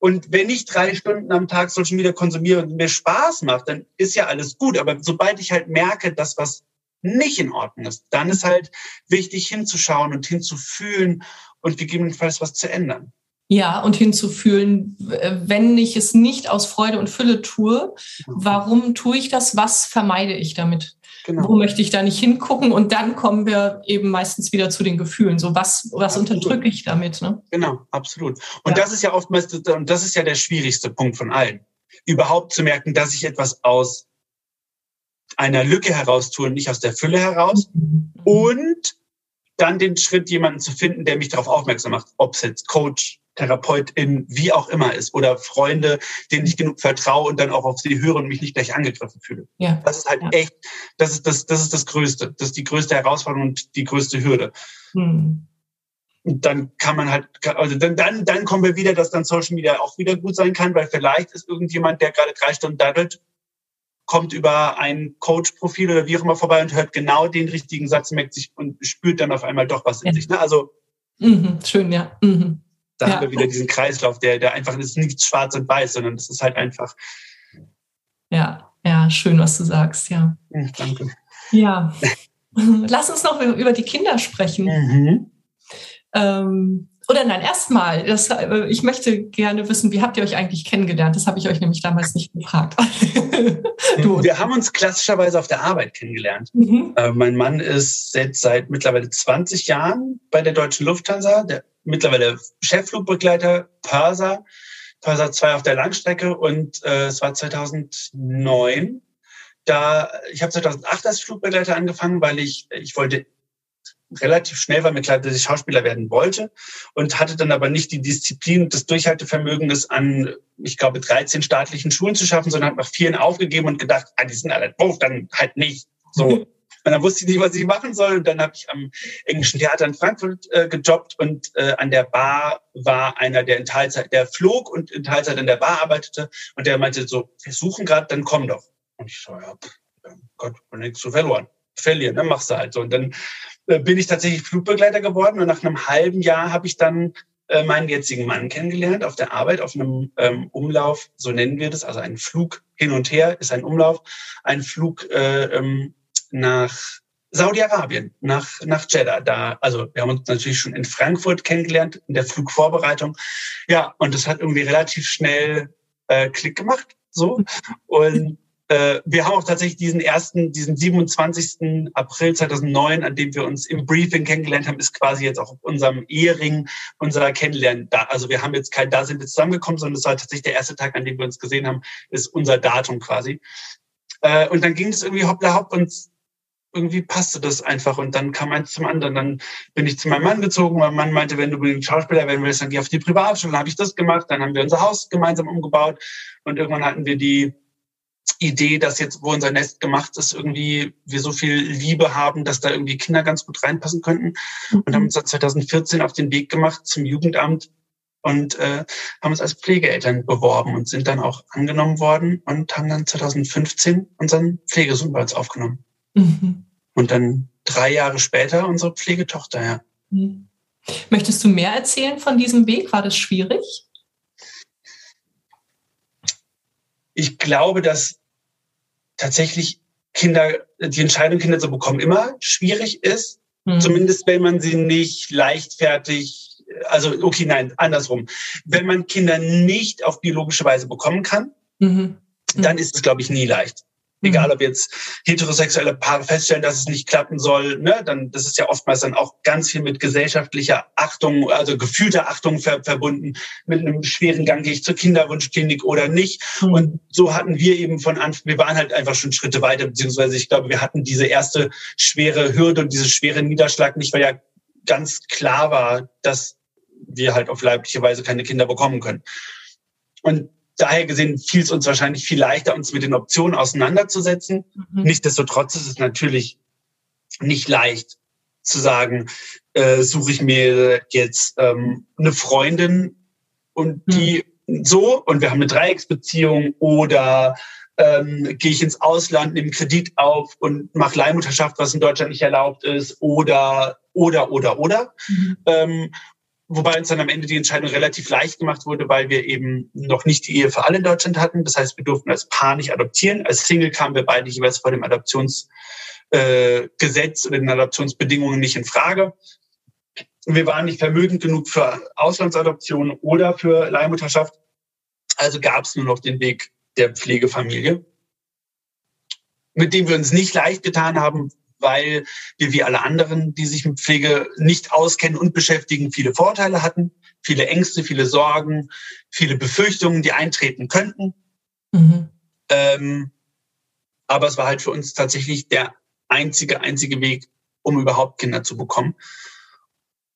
Und wenn ich drei Stunden am Tag Social Media konsumiere und mir Spaß macht, dann ist ja alles gut. Aber sobald ich halt merke, dass was nicht in Ordnung ist, dann ist halt wichtig hinzuschauen und hinzufühlen und gegebenenfalls was zu ändern. Ja, und hinzufühlen, wenn ich es nicht aus Freude und Fülle tue, genau. warum tue ich das? Was vermeide ich damit? Genau. Wo möchte ich da nicht hingucken? Und dann kommen wir eben meistens wieder zu den Gefühlen. So, was, was unterdrücke ich damit? Ne? Genau, absolut. Und ja. das ist ja oftmals, und das ist ja der schwierigste Punkt von allen. Überhaupt zu merken, dass ich etwas aus einer Lücke heraus tue und nicht aus der Fülle heraus. Und dann den Schritt, jemanden zu finden, der mich darauf aufmerksam macht. Ob es jetzt Coach, Therapeutin, wie auch immer ist oder Freunde, denen ich genug vertraue und dann auch auf sie höre und mich nicht gleich angegriffen fühle. Ja. Das ist halt ja. echt, das ist das, das ist das Größte. Das ist die größte Herausforderung und die größte Hürde. Hm. Und dann kann man halt, also dann, dann, dann kommen wir wieder, dass dann Social Media auch wieder gut sein kann, weil vielleicht ist irgendjemand, der gerade drei Stunden daddelt, kommt über ein Coach-Profil oder wie auch immer vorbei und hört genau den richtigen Satz, merkt sich und spürt dann auf einmal doch was in ja. sich. Ne? Also mhm, schön, ja. Mhm. Da ja. haben wir wieder diesen Kreislauf, der, der einfach ist nichts schwarz und weiß, sondern es ist halt einfach. Ja, ja, schön, was du sagst, ja. Hm, danke. Ja. Lass uns noch über die Kinder sprechen. Mhm. Ähm, oder nein, erstmal, äh, ich möchte gerne wissen, wie habt ihr euch eigentlich kennengelernt? Das habe ich euch nämlich damals nicht gefragt. Wir haben uns klassischerweise auf der Arbeit kennengelernt. Mhm. Äh, mein Mann ist jetzt seit mittlerweile 20 Jahren bei der Deutschen Lufthansa, der mittlerweile Chefflugbegleiter Pörser, Pörser 2 auf der Langstrecke und äh, es war 2009. Da, ich habe 2008 als Flugbegleiter angefangen, weil ich, ich wollte relativ schnell war mir klar, dass ich Schauspieler werden wollte und hatte dann aber nicht die Disziplin und das Durchhaltevermögen, das an, ich glaube, 13 staatlichen Schulen zu schaffen, sondern habe nach vielen aufgegeben und gedacht, ah, die sind alle doof, dann halt nicht. So. Und dann wusste ich nicht, was ich machen soll. Und dann habe ich am Englischen Theater in Frankfurt äh, gejobbt und äh, an der Bar war einer, der in Teilzeit, der flog und in Teilzeit in der Bar arbeitete. Und der meinte so, wir suchen gerade, dann komm doch. Und ich so, ja, Gott, nichts zu verloren. Verlieren, dann machst du halt so. Und dann bin ich tatsächlich Flugbegleiter geworden. Und nach einem halben Jahr habe ich dann äh, meinen jetzigen Mann kennengelernt auf der Arbeit, auf einem ähm, Umlauf, so nennen wir das, also ein Flug hin und her ist ein Umlauf, ein Flug äh, ähm, nach Saudi-Arabien, nach, nach Jeddah. Da, also wir haben uns natürlich schon in Frankfurt kennengelernt, in der Flugvorbereitung. Ja, und das hat irgendwie relativ schnell äh, Klick gemacht. So. Und äh, wir haben auch tatsächlich diesen ersten, diesen 27. April 2009, an dem wir uns im Briefing kennengelernt haben, ist quasi jetzt auch auf unserem Ehering unserer Kennenlernen da. Also wir haben jetzt kein, da sind wir zusammengekommen, sondern es war tatsächlich der erste Tag, an dem wir uns gesehen haben, ist unser Datum quasi. Äh, und dann ging es irgendwie hoppla hopp und irgendwie passte das einfach und dann kam eins zum anderen. Dann bin ich zu meinem Mann gezogen. Mein Mann meinte, wenn du unbedingt Schauspieler werden willst, dann geh auf die Privatschule. Dann habe ich das gemacht. Dann haben wir unser Haus gemeinsam umgebaut und irgendwann hatten wir die Idee, dass jetzt, wo unser Nest gemacht ist, irgendwie wir so viel Liebe haben, dass da irgendwie Kinder ganz gut reinpassen könnten und haben mhm. uns dann 2014 auf den Weg gemacht zum Jugendamt und äh, haben uns als Pflegeeltern beworben und sind dann auch angenommen worden und haben dann 2015 unseren Pflegesohn bei uns aufgenommen. Mhm. Und dann drei Jahre später unsere Pflegetochter, ja. Mhm. Möchtest du mehr erzählen von diesem Weg? War das schwierig? Ich glaube, dass tatsächlich Kinder, die Entscheidung, Kinder zu bekommen, immer schwierig ist. Mhm. Zumindest wenn man sie nicht leichtfertig, also okay, nein, andersrum. Wenn man Kinder nicht auf biologische Weise bekommen kann, mhm. dann ist es, glaube ich, nie leicht. Egal, mhm. ob jetzt heterosexuelle Paare feststellen, dass es nicht klappen soll, ne, dann das ist ja oftmals dann auch ganz viel mit gesellschaftlicher Achtung, also gefühlter Achtung ver verbunden. Mit einem schweren Gang gehe ich zur Kinderwunschklinik oder nicht. Mhm. Und so hatten wir eben von Anfang, wir waren halt einfach schon Schritte weiter, beziehungsweise ich glaube, wir hatten diese erste schwere Hürde und diese schwere Niederschlag nicht, weil ja ganz klar war, dass wir halt auf leibliche Weise keine Kinder bekommen können. Und daher gesehen fiel es uns wahrscheinlich viel leichter, uns mit den Optionen auseinanderzusetzen. Mhm. Nichtsdestotrotz ist es natürlich nicht leicht zu sagen, äh, suche ich mir jetzt ähm, eine Freundin und die mhm. so und wir haben eine Dreiecksbeziehung oder ähm, gehe ich ins Ausland, nehme Kredit auf und mache Leihmutterschaft, was in Deutschland nicht erlaubt ist oder oder oder oder. Mhm. Ähm, Wobei uns dann am Ende die Entscheidung relativ leicht gemacht wurde, weil wir eben noch nicht die Ehe für alle in Deutschland hatten. Das heißt, wir durften als Paar nicht adoptieren. Als Single kamen wir beide jeweils vor dem Adoptionsgesetz äh, oder den Adoptionsbedingungen nicht in Frage. Wir waren nicht vermögend genug für Auslandsadoption oder für Leihmutterschaft. Also gab es nur noch den Weg der Pflegefamilie, mit dem wir uns nicht leicht getan haben, weil wir wie alle anderen, die sich mit Pflege nicht auskennen und beschäftigen, viele Vorteile hatten, viele Ängste, viele Sorgen, viele Befürchtungen, die eintreten könnten. Mhm. Ähm, aber es war halt für uns tatsächlich der einzige, einzige Weg, um überhaupt Kinder zu bekommen.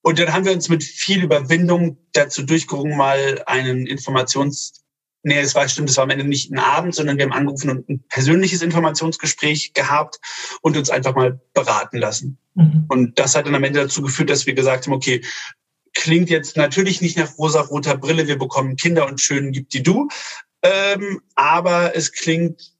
Und dann haben wir uns mit viel Überwindung dazu durchgerungen, mal einen Informations, nee, es war stimmt, es war am Ende nicht ein Abend, sondern wir haben angerufen und ein persönliches Informationsgespräch gehabt und uns einfach mal beraten lassen. Mhm. Und das hat dann am Ende dazu geführt, dass wir gesagt haben, okay, klingt jetzt natürlich nicht nach rosa-roter Brille, wir bekommen Kinder und schön gibt die du, ähm, aber es klingt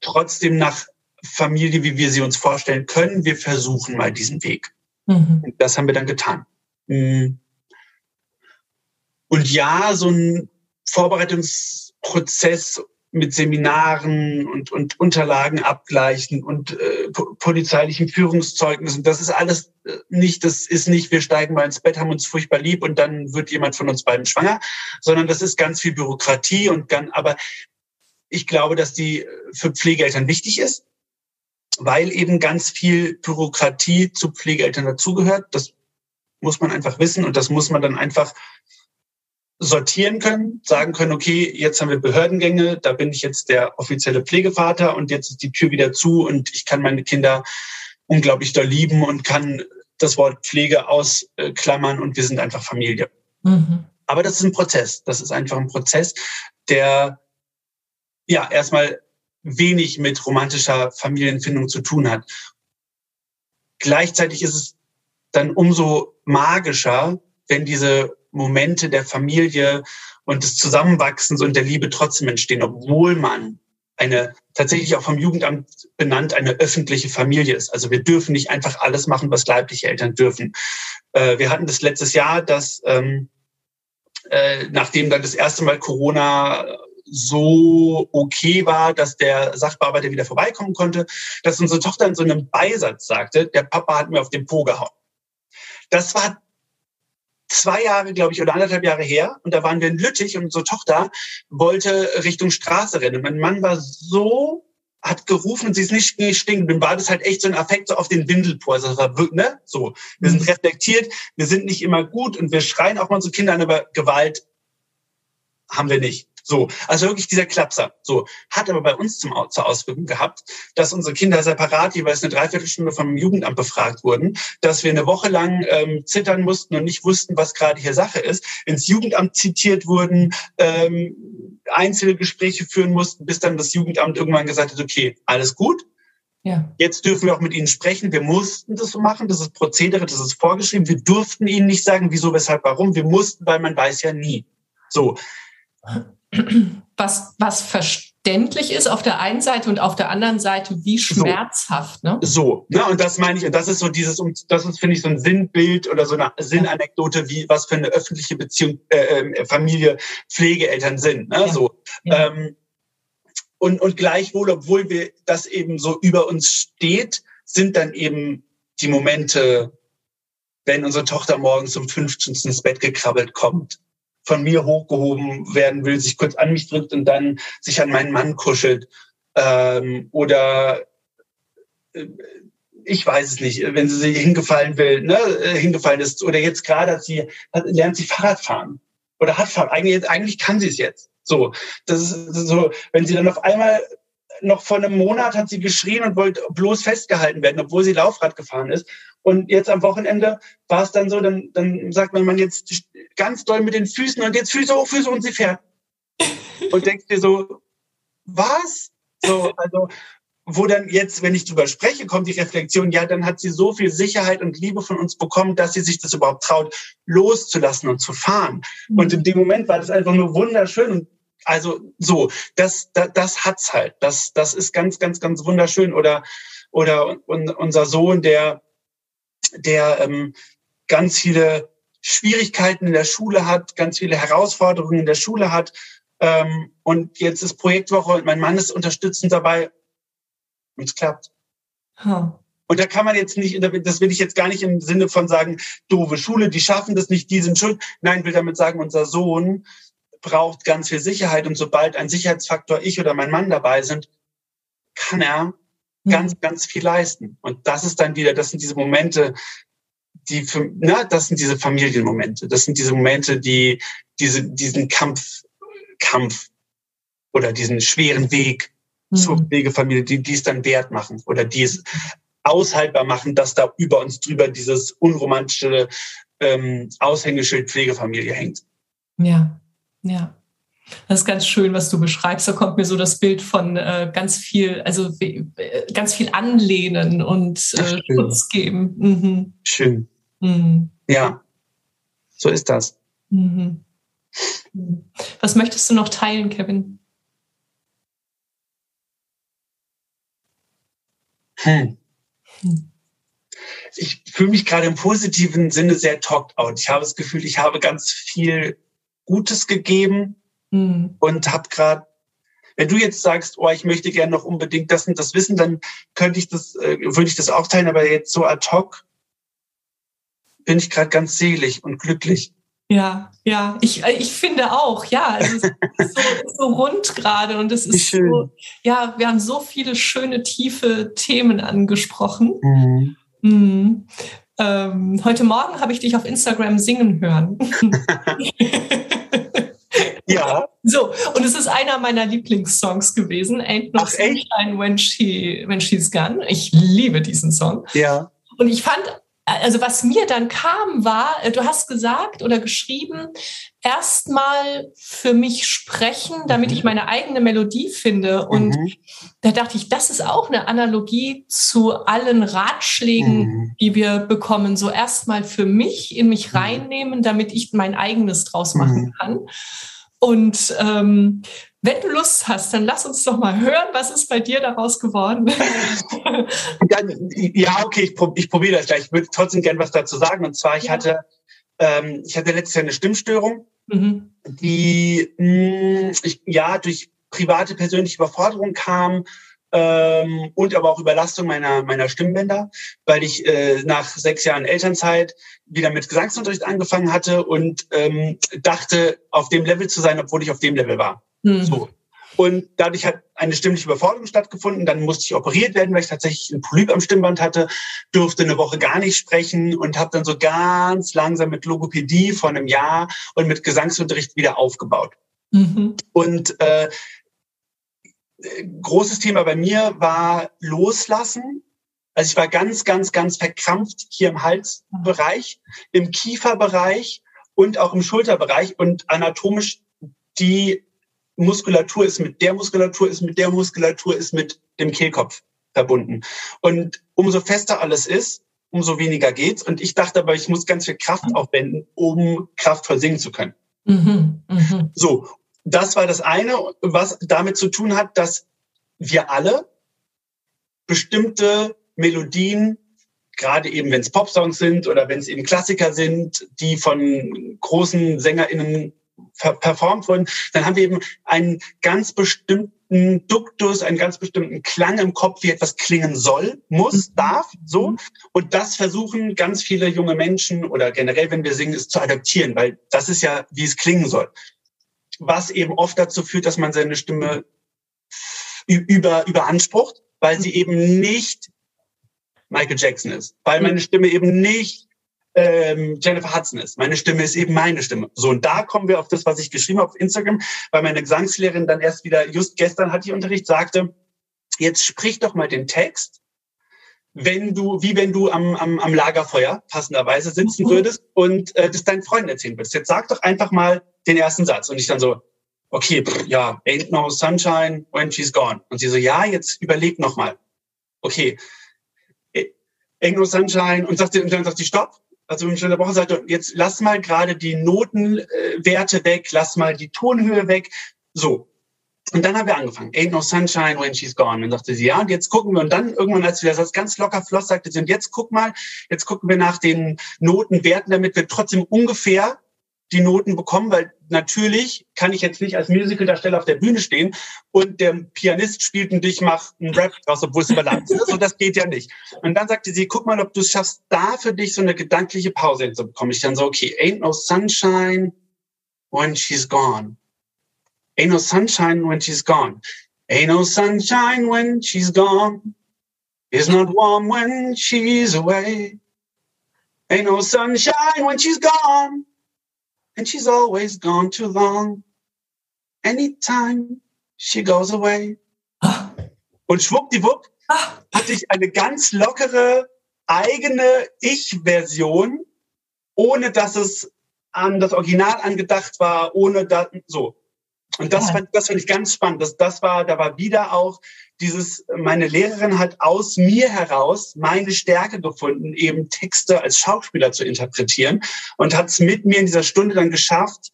trotzdem nach Familie, wie wir sie uns vorstellen können. Wir versuchen mal diesen Weg. Mhm. Das haben wir dann getan. Mm. Und ja, so ein Vorbereitungsprozess mit Seminaren und, und Unterlagen abgleichen und äh, polizeilichen Führungszeugnissen. Das ist alles äh, nicht, das ist nicht, wir steigen mal ins Bett, haben uns furchtbar lieb und dann wird jemand von uns beiden schwanger, sondern das ist ganz viel Bürokratie und ganz, aber ich glaube, dass die für Pflegeeltern wichtig ist, weil eben ganz viel Bürokratie zu Pflegeeltern dazugehört. Das muss man einfach wissen und das muss man dann einfach sortieren können, sagen können, okay, jetzt haben wir Behördengänge, da bin ich jetzt der offizielle Pflegevater und jetzt ist die Tür wieder zu und ich kann meine Kinder unglaublich doll lieben und kann das Wort Pflege ausklammern und wir sind einfach Familie. Mhm. Aber das ist ein Prozess. Das ist einfach ein Prozess, der ja erstmal wenig mit romantischer Familienfindung zu tun hat. Gleichzeitig ist es dann umso magischer, wenn diese Momente der Familie und des Zusammenwachsens und der Liebe trotzdem entstehen, obwohl man eine tatsächlich auch vom Jugendamt benannt eine öffentliche Familie ist. Also wir dürfen nicht einfach alles machen, was leibliche Eltern dürfen. Äh, wir hatten das letztes Jahr, dass ähm, äh, nachdem dann das erste Mal Corona so okay war, dass der Sachbearbeiter wieder vorbeikommen konnte, dass unsere Tochter in so einem Beisatz sagte, der Papa hat mir auf den Po gehauen. Das war zwei Jahre, glaube ich, oder anderthalb Jahre her. Und da waren wir in Lüttich und unsere Tochter wollte Richtung Straße rennen. Und mein Mann war so, hat gerufen und sie ist nicht gestiegen. Dann war das halt echt so ein Affekt so auf den Windelpor. Also ne? So. Wir sind mhm. reflektiert, wir sind nicht immer gut und wir schreien auch mal unsere Kinder an, aber Gewalt haben wir nicht. So, also wirklich dieser Klapser. So, hat aber bei uns zum, zur Auswirkung gehabt, dass unsere Kinder separat jeweils eine Dreiviertelstunde vom Jugendamt befragt wurden, dass wir eine Woche lang ähm, zittern mussten und nicht wussten, was gerade hier Sache ist, ins Jugendamt zitiert wurden, ähm, einzelne Gespräche führen mussten, bis dann das Jugendamt irgendwann gesagt hat, okay, alles gut, ja. Jetzt dürfen wir auch mit Ihnen sprechen. Wir mussten das so machen. Das ist Prozedere, das ist vorgeschrieben. Wir durften Ihnen nicht sagen, wieso, weshalb, warum. Wir mussten, weil man weiß ja nie. So was, was verständlich ist auf der einen Seite und auf der anderen Seite wie schmerzhaft. So, ne? so ne? und das meine ich, und das ist so dieses, das ist, finde ich, so ein Sinnbild oder so eine Sinnanekdote, wie was für eine öffentliche Beziehung, äh, ähm, Familie, Pflegeeltern sind. Ne? Ja. So. Ja. Ähm, und, und gleichwohl, obwohl wir das eben so über uns steht, sind dann eben die Momente, wenn unsere Tochter morgens um 15 ins Bett gekrabbelt kommt von mir hochgehoben werden will, sich kurz an mich drückt und dann sich an meinen Mann kuschelt. Ähm, oder äh, ich weiß es nicht, wenn sie sich hingefallen will, ne, äh, hingefallen ist. Oder jetzt gerade hat sie, hat, lernt sie Fahrrad fahren. Oder hat Fahrrad. Eigentlich, eigentlich kann sie es jetzt. So. Das ist so, wenn sie dann auf einmal noch vor einem Monat hat sie geschrien und wollte bloß festgehalten werden, obwohl sie Laufrad gefahren ist. Und jetzt am Wochenende war es dann so, dann, dann sagt mein Mann jetzt ganz doll mit den Füßen und jetzt Füße hoch, Füße und sie fährt. Und denkst dir so, was? So, also, wo dann jetzt, wenn ich drüber spreche, kommt die Reflexion, ja, dann hat sie so viel Sicherheit und Liebe von uns bekommen, dass sie sich das überhaupt traut, loszulassen und zu fahren. Mhm. Und in dem Moment war das einfach nur wunderschön und also so, das, das, das hat's halt. Das, das ist ganz, ganz, ganz wunderschön. Oder, oder unser Sohn, der der ähm, ganz viele Schwierigkeiten in der Schule hat, ganz viele Herausforderungen in der Schule hat. Ähm, und jetzt ist Projektwoche und mein Mann ist unterstützend dabei und es klappt. Huh. Und da kann man jetzt nicht, das will ich jetzt gar nicht im Sinne von sagen, doofe Schule, die schaffen das nicht, die sind schuld. Nein, will damit sagen, unser Sohn braucht ganz viel Sicherheit und sobald ein Sicherheitsfaktor ich oder mein Mann dabei sind, kann er ganz, ganz viel leisten. Und das ist dann wieder, das sind diese Momente, die für, na, das sind diese Familienmomente. Das sind diese Momente, die diese, diesen Kampf, Kampf oder diesen schweren Weg mhm. zur Pflegefamilie, die, die es dann wert machen oder die es aushaltbar machen, dass da über uns drüber dieses unromantische ähm, Aushängeschild Pflegefamilie hängt. Ja, ja. Das ist ganz schön, was du beschreibst. Da kommt mir so das Bild von äh, ganz viel, also äh, ganz viel anlehnen und äh, Schutz geben. Mhm. Schön. Mhm. Ja, so ist das. Mhm. Was möchtest du noch teilen, Kevin? Hm. hm. Ich fühle mich gerade im positiven Sinne sehr talked out. Ich habe das Gefühl, ich habe ganz viel Gutes gegeben mhm. und habe gerade, wenn du jetzt sagst, oh, ich möchte gerne noch unbedingt das und das wissen, dann könnte ich das, äh, würde ich das auch teilen, aber jetzt so ad hoc bin ich gerade ganz selig und glücklich. Ja, ja, ich, äh, ich finde auch, ja, es ist so, so rund gerade und es ist so, ja, wir haben so viele schöne, tiefe Themen angesprochen. Mhm. Mhm. Ähm, heute Morgen habe ich dich auf Instagram singen hören. So, und es ist einer meiner Lieblingssongs gewesen, Ain't No Sunshine When, she, when She's Gone. Ich liebe diesen Song. Ja. Und ich fand also was mir dann kam, war, du hast gesagt oder geschrieben, erstmal für mich sprechen, damit mhm. ich meine eigene Melodie finde. Und mhm. da dachte ich, das ist auch eine Analogie zu allen Ratschlägen, mhm. die wir bekommen. So erstmal für mich in mich mhm. reinnehmen, damit ich mein eigenes draus machen mhm. kann. Und ähm, wenn du Lust hast, dann lass uns doch mal hören, was ist bei dir daraus geworden? dann, ja, okay, ich, ich probiere das gleich. Ich würde trotzdem gerne was dazu sagen. Und zwar, ich ja. hatte, ähm, ich hatte letztes Jahr eine Stimmstörung, mhm. die mh, mm, ich, ja durch private persönliche Überforderung kam ähm, und aber auch Überlastung meiner meiner Stimmbänder, weil ich äh, nach sechs Jahren Elternzeit wieder mit Gesangsunterricht angefangen hatte und ähm, dachte, auf dem Level zu sein, obwohl ich auf dem Level war. Mhm. So. Und dadurch hat eine stimmliche Überforderung stattgefunden. Dann musste ich operiert werden, weil ich tatsächlich einen Polyp am Stimmband hatte, durfte eine Woche gar nicht sprechen und habe dann so ganz langsam mit Logopädie vor einem Jahr und mit Gesangsunterricht wieder aufgebaut. Mhm. Und äh, großes Thema bei mir war Loslassen. Also ich war ganz, ganz, ganz verkrampft hier im Halsbereich, im Kieferbereich und auch im Schulterbereich und anatomisch die Muskulatur ist mit der Muskulatur, ist mit der Muskulatur, ist mit dem Kehlkopf verbunden. Und umso fester alles ist, umso weniger geht's. Und ich dachte aber, ich muss ganz viel Kraft aufwenden, um kraftvoll singen zu können. Mhm, mh. So, das war das eine, was damit zu tun hat, dass wir alle bestimmte Melodien, gerade eben wenn es Popsongs sind oder wenn es eben Klassiker sind, die von großen SängerInnen performt wurden, dann haben wir eben einen ganz bestimmten Duktus, einen ganz bestimmten Klang im Kopf, wie etwas klingen soll, muss, mhm. darf, so. Mhm. Und das versuchen ganz viele junge Menschen oder generell, wenn wir singen, es zu adaptieren, weil das ist ja, wie es klingen soll. Was eben oft dazu führt, dass man seine Stimme über, überansprucht, weil sie eben nicht Michael Jackson ist, weil meine Stimme eben nicht ähm, Jennifer Hudson ist. Meine Stimme ist eben meine Stimme. So, und da kommen wir auf das, was ich geschrieben habe auf Instagram, weil meine Gesangslehrerin dann erst wieder, just gestern hatte ich Unterricht, sagte, jetzt sprich doch mal den Text, wenn du, wie wenn du am, am, am Lagerfeuer passenderweise sitzen mhm. würdest und äh, das deinen Freunden erzählen würdest. Jetzt sag doch einfach mal den ersten Satz. Und ich dann so, okay, pff, ja, ain't no sunshine when she's gone. Und sie so, ja, jetzt überleg noch mal. Okay, ain't no sunshine. Und, sagt, und dann sagt sie, stopp also wenn ich der Woche sagte, jetzt lass mal gerade die Notenwerte weg, lass mal die Tonhöhe weg. So. Und dann haben wir angefangen. Ain't no sunshine when she's gone. Und dann sagte sie, ja, und jetzt gucken wir. Und dann irgendwann, als wir das ganz locker floss sagte sie, und jetzt guck mal, jetzt gucken wir nach den Notenwerten, damit wir trotzdem ungefähr die Noten bekommen, weil natürlich kann ich jetzt nicht als Musicaldarsteller auf der Bühne stehen und der Pianist spielt und ich mache einen Rap draus, obwohl es überladen ist. So, das geht ja nicht. Und dann sagte sie, guck mal, ob du es schaffst, da für dich so eine gedankliche Pause hinzubekommen. Ich dann so, okay, ain't no sunshine when she's gone. Ain't no sunshine when she's gone. Ain't no sunshine when she's gone. It's not warm when she's away. Ain't no sunshine when she's gone. and she's always gone too long. Anytime she goes away. Und schwuppdiwupp hatte ich eine ganz lockere eigene Ich-Version, ohne dass es an das Original angedacht war, ohne da, so. Und das, ja. fand, das fand ich ganz spannend. Das, das war, da war wieder auch dieses, meine Lehrerin hat aus mir heraus meine Stärke gefunden, eben Texte als Schauspieler zu interpretieren und hat es mit mir in dieser Stunde dann geschafft,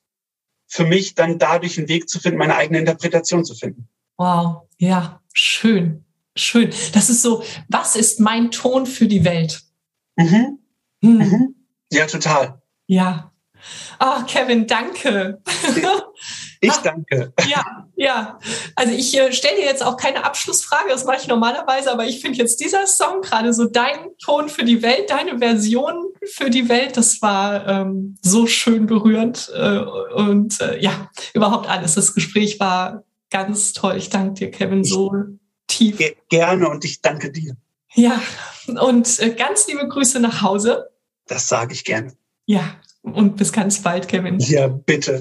für mich dann dadurch einen Weg zu finden, meine eigene Interpretation zu finden. Wow, ja, schön, schön. Das ist so, was ist mein Ton für die Welt? Mhm. Hm. Mhm. Ja, total. Ja. Ach, Kevin, danke. Ich danke. Ja, ja. Also ich äh, stelle dir jetzt auch keine Abschlussfrage, das mache ich normalerweise, aber ich finde jetzt dieser Song gerade so dein Ton für die Welt, deine Version für die Welt, das war ähm, so schön berührend äh, und äh, ja, überhaupt alles. Das Gespräch war ganz toll. Ich danke dir, Kevin, so tief. Gerne und ich danke dir. Ja, und äh, ganz liebe Grüße nach Hause. Das sage ich gerne. Ja, und bis ganz bald, Kevin. Ja, bitte.